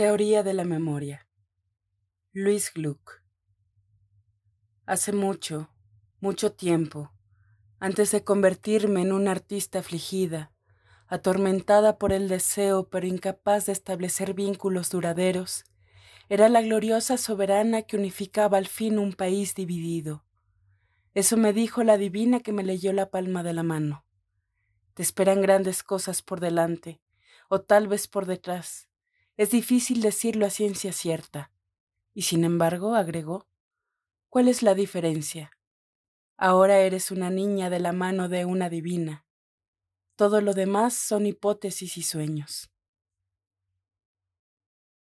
Teoría de la memoria. Luis Gluck. Hace mucho, mucho tiempo, antes de convertirme en una artista afligida, atormentada por el deseo pero incapaz de establecer vínculos duraderos, era la gloriosa soberana que unificaba al fin un país dividido. Eso me dijo la divina que me leyó la palma de la mano. Te esperan grandes cosas por delante, o tal vez por detrás es difícil decirlo a ciencia cierta. Y sin embargo, agregó, ¿cuál es la diferencia? Ahora eres una niña de la mano de una divina. Todo lo demás son hipótesis y sueños.